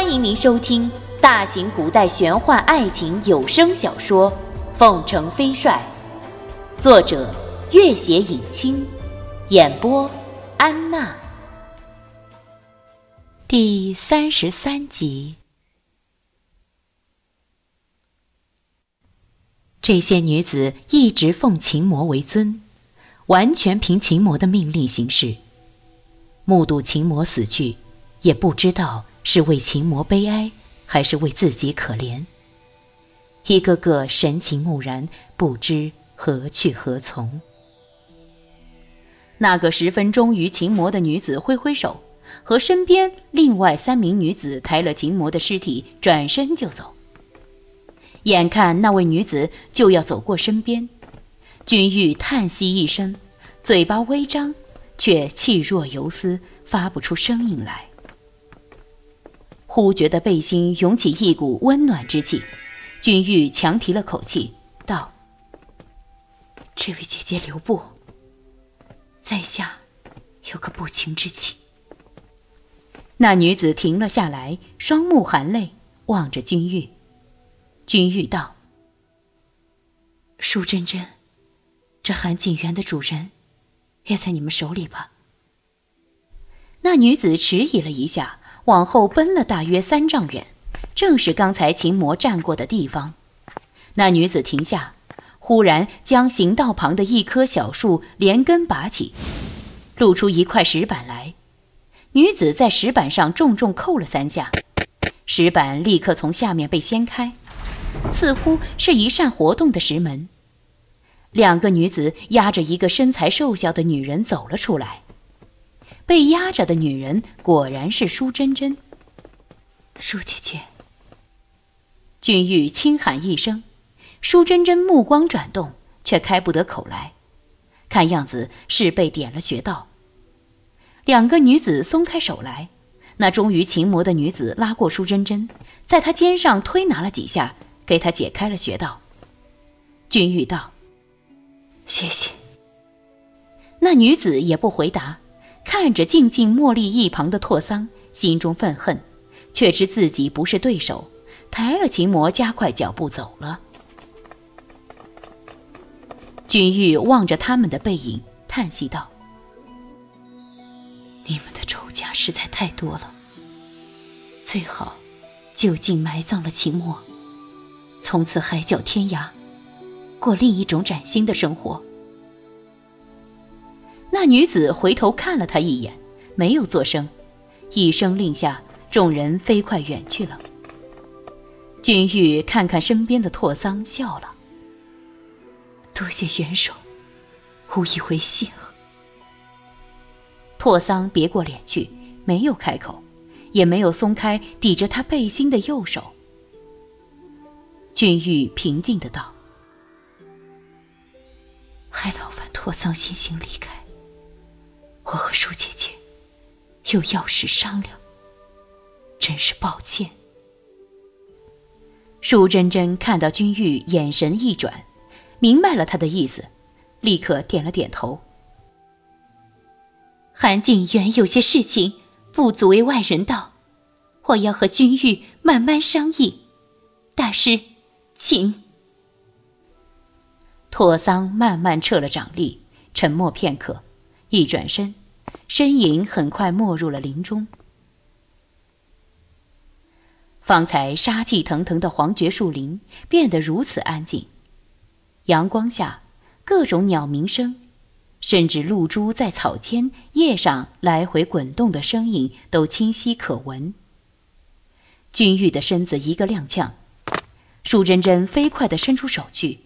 欢迎您收听大型古代玄幻爱情有声小说《凤城飞帅》，作者：月写影清，演播：安娜。第三十三集。这些女子一直奉秦魔为尊，完全凭秦魔的命令行事。目睹秦魔死去，也不知道。是为秦魔悲哀，还是为自己可怜？一个个神情木然，不知何去何从。那个十分忠于秦魔的女子挥挥手，和身边另外三名女子抬了秦魔的尸体，转身就走。眼看那位女子就要走过身边，君玉叹息一声，嘴巴微张，却气若游丝，发不出声音来。忽觉得背心涌起一股温暖之气，君玉强提了口气道：“这位姐姐留步，在下有个不情之请。”那女子停了下来，双目含泪望着君玉。君玉道：“舒真真，这韩景园的主人也在你们手里吧？”那女子迟疑了一下。往后奔了大约三丈远，正是刚才秦魔站过的地方。那女子停下，忽然将行道旁的一棵小树连根拔起，露出一块石板来。女子在石板上重重扣了三下，石板立刻从下面被掀开，似乎是一扇活动的石门。两个女子压着一个身材瘦小的女人走了出来。被压着的女人果然是舒珍珍。舒姐姐。君玉轻喊一声，舒珍珍目光转动，却开不得口来，看样子是被点了穴道。两个女子松开手来，那忠于情魔的女子拉过舒珍珍，在她肩上推拿了几下，给她解开了穴道。君玉道：“谢谢。”那女子也不回答。看着静静默立一旁的拓桑，心中愤恨，却知自己不是对手，抬了秦魔，加快脚步走了。君玉望着他们的背影，叹息道：“你们的仇家实在太多了，最好就近埋葬了秦魔，从此海角天涯，过另一种崭新的生活。”那女子回头看了他一眼，没有作声，一声令下，众人飞快远去了。君玉看看身边的拓桑，笑了：“多谢援手，无以为谢。”拓桑别过脸去，没有开口，也没有松开抵着他背心的右手。君玉平静的道：“还劳烦拓桑先行离开。”我和舒姐姐有要事商量，真是抱歉。舒珍珍看到君玉眼神一转，明白了他的意思，立刻点了点头。韩景元有些事情不足为外人道，我要和君玉慢慢商议。大师，请。拓桑慢慢撤了掌力，沉默片刻。一转身，身影很快没入了林中。方才杀气腾腾的黄桷树林变得如此安静，阳光下，各种鸟鸣声，甚至露珠在草间、叶上来回滚动的声音都清晰可闻。君玉的身子一个踉跄，舒珍珍飞快地伸出手去，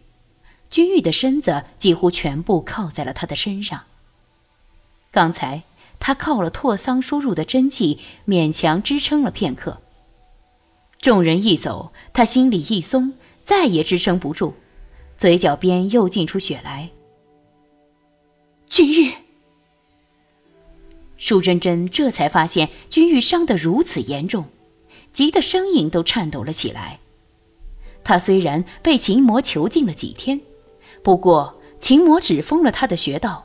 君玉的身子几乎全部靠在了他的身上。刚才他靠了拓桑输入的真气，勉强支撑了片刻。众人一走，他心里一松，再也支撑不住，嘴角边又沁出血来。君玉，舒珍珍这才发现君玉伤得如此严重，急得声音都颤抖了起来。他虽然被秦魔囚禁了几天，不过秦魔只封了他的穴道。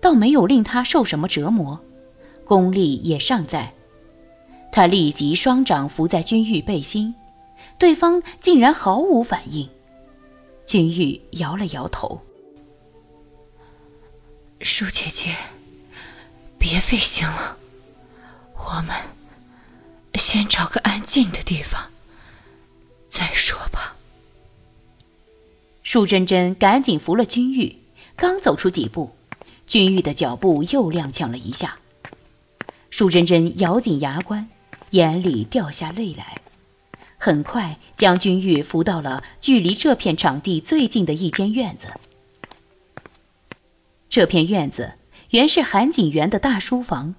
倒没有令他受什么折磨，功力也尚在。他立即双掌扶在君玉背心，对方竟然毫无反应。君玉摇了摇头：“舒姐姐，别费心了，我们先找个安静的地方再说吧。”舒珍珍赶紧扶了君玉，刚走出几步，君玉的脚步又踉跄了一下。舒珍珍咬紧牙关，眼里掉下泪来，很快将君玉扶到了距离这片场地最近的一间院子。这片院子原是韩景元的大书房。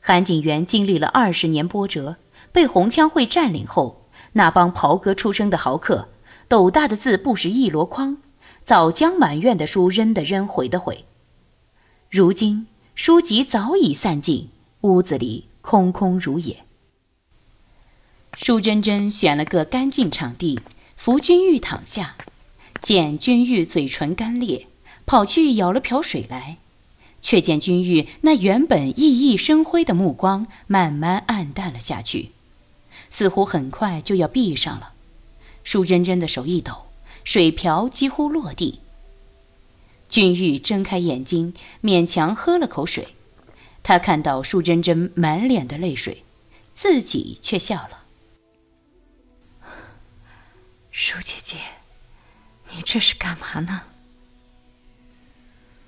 韩景元经历了二十年波折，被红枪会占领后，那帮袍哥出身的豪客。斗大的字不识一箩筐，早将满院的书扔的扔，毁的毁。如今书籍早已散尽，屋子里空空如也。舒珍珍选了个干净场地，扶君玉躺下，见君玉嘴唇干裂，跑去舀了瓢水来，却见君玉那原本熠熠生辉的目光慢慢暗淡了下去，似乎很快就要闭上了。舒珍珍的手一抖，水瓢几乎落地。君玉睁开眼睛，勉强喝了口水。他看到舒珍珍满脸的泪水，自己却笑了。舒姐姐，你这是干嘛呢？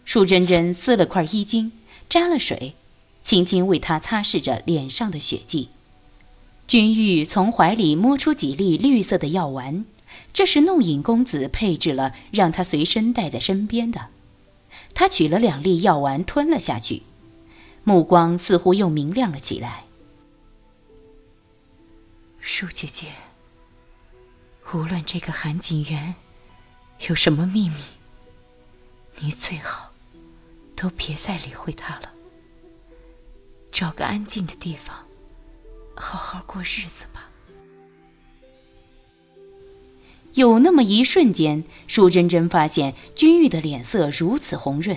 舒珍珍撕了块衣襟，沾了水，轻轻为他擦拭着脸上的血迹。君玉从怀里摸出几粒绿色的药丸，这是弄影公子配置了，让他随身带在身边的。他取了两粒药丸吞了下去，目光似乎又明亮了起来。舒姐姐，无论这个韩景元有什么秘密，你最好都别再理会他了，找个安静的地方。好好过日子吧。有那么一瞬间，舒珍珍发现君玉的脸色如此红润，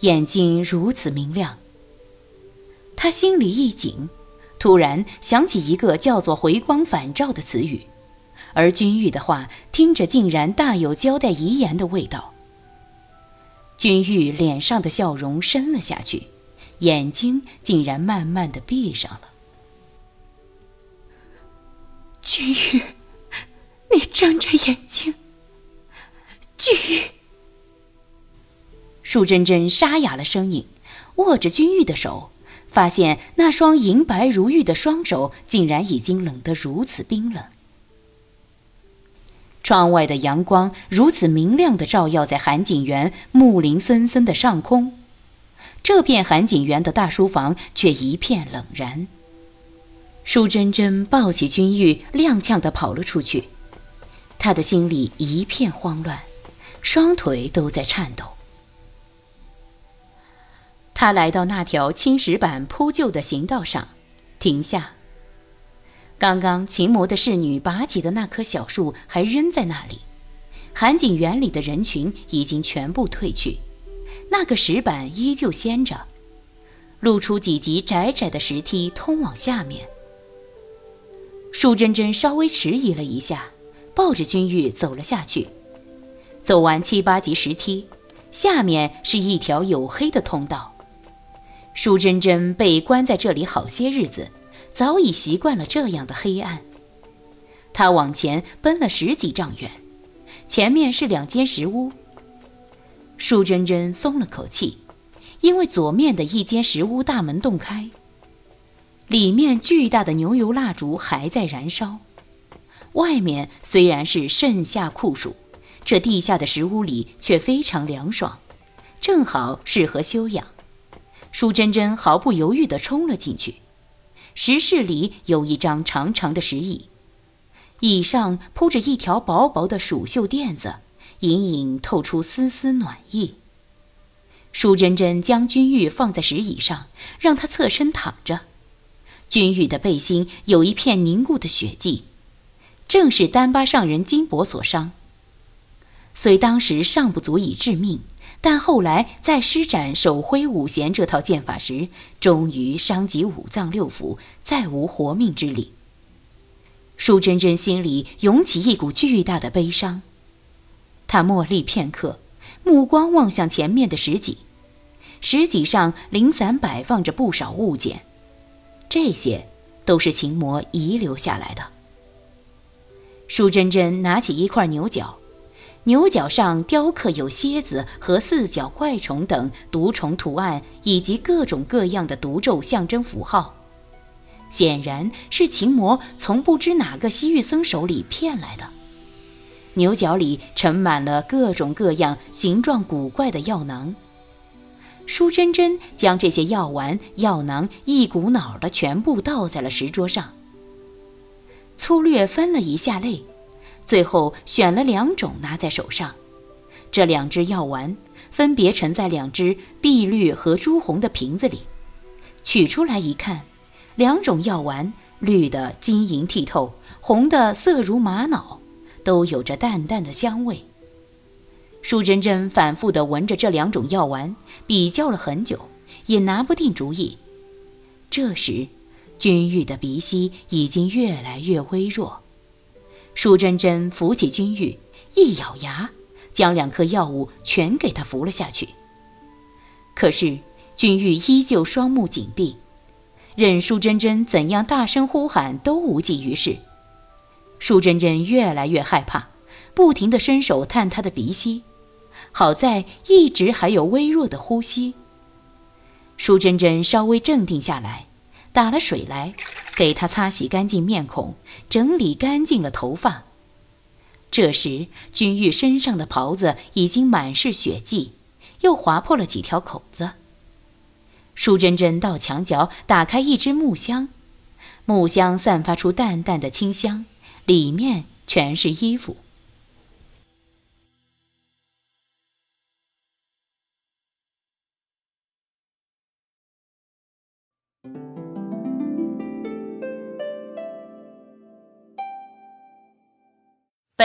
眼睛如此明亮。她心里一紧，突然想起一个叫做“回光返照”的词语，而君玉的话听着竟然大有交代遗言的味道。君玉脸上的笑容深了下去，眼睛竟然慢慢的闭上了。君玉，你睁着眼睛。君玉，舒珍珍沙哑了声音，握着君玉的手，发现那双银白如玉的双手竟然已经冷得如此冰冷。窗外的阳光如此明亮的照耀在韩景园木林森森的上空，这片韩景园的大书房却一片冷然。舒珍珍抱起君玉，踉跄地跑了出去。他的心里一片慌乱，双腿都在颤抖。他来到那条青石板铺就的行道上，停下。刚刚秦魔的侍女拔起的那棵小树还扔在那里，韩景园里的人群已经全部退去，那个石板依旧掀着，露出几级窄窄的石梯通往下面。舒珍珍稍微迟疑了一下，抱着君玉走了下去。走完七八级石梯，下面是一条黝黑的通道。舒珍珍被关在这里好些日子，早已习惯了这样的黑暗。她往前奔了十几丈远，前面是两间石屋。舒珍珍松了口气，因为左面的一间石屋大门洞开。里面巨大的牛油蜡烛还在燃烧，外面虽然是盛夏酷暑，这地下的石屋里却非常凉爽，正好适合休养。舒珍珍毫不犹豫地冲了进去。石室里有一张长长的石椅，椅上铺着一条薄薄的蜀绣垫子，隐隐透出丝丝暖意。舒珍珍将君玉放在石椅上，让他侧身躺着。君玉的背心有一片凝固的血迹，正是丹巴上人金箔所伤。虽当时尚不足以致命，但后来在施展手挥五弦这套剑法时，终于伤及五脏六腑，再无活命之力。舒真真心里涌起一股巨大的悲伤，她默立片刻，目光望向前面的石几，石几上零散摆放着不少物件，这些都是秦魔遗留下来的。舒真真拿起一块牛角。牛角上雕刻有蝎子和四角怪虫等毒虫图案，以及各种各样的毒咒象征符号，显然是秦魔从不知哪个西域僧手里骗来的。牛角里盛满了各种各样、形状古怪的药囊。舒真真将这些药丸、药囊一股脑的全部倒在了石桌上，粗略分了一下类。最后选了两种拿在手上，这两只药丸分别盛在两只碧绿和朱红的瓶子里，取出来一看，两种药丸绿的晶莹剔透，红的色如玛瑙，都有着淡淡的香味。舒真真反复地闻着这两种药丸，比较了很久，也拿不定主意。这时，君玉的鼻息已经越来越微弱。舒真真扶起君玉，一咬牙，将两颗药物全给他服了下去。可是君玉依旧双目紧闭，任舒真真怎样大声呼喊都无济于事。舒真真越来越害怕，不停地伸手探他的鼻息，好在一直还有微弱的呼吸。舒真真稍微镇定下来，打了水来。给他擦洗干净面孔，整理干净了头发。这时，君玉身上的袍子已经满是血迹，又划破了几条口子。舒珍珍到墙角打开一只木箱，木箱散发出淡淡的清香，里面全是衣服。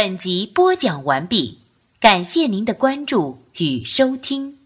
本集播讲完毕，感谢您的关注与收听。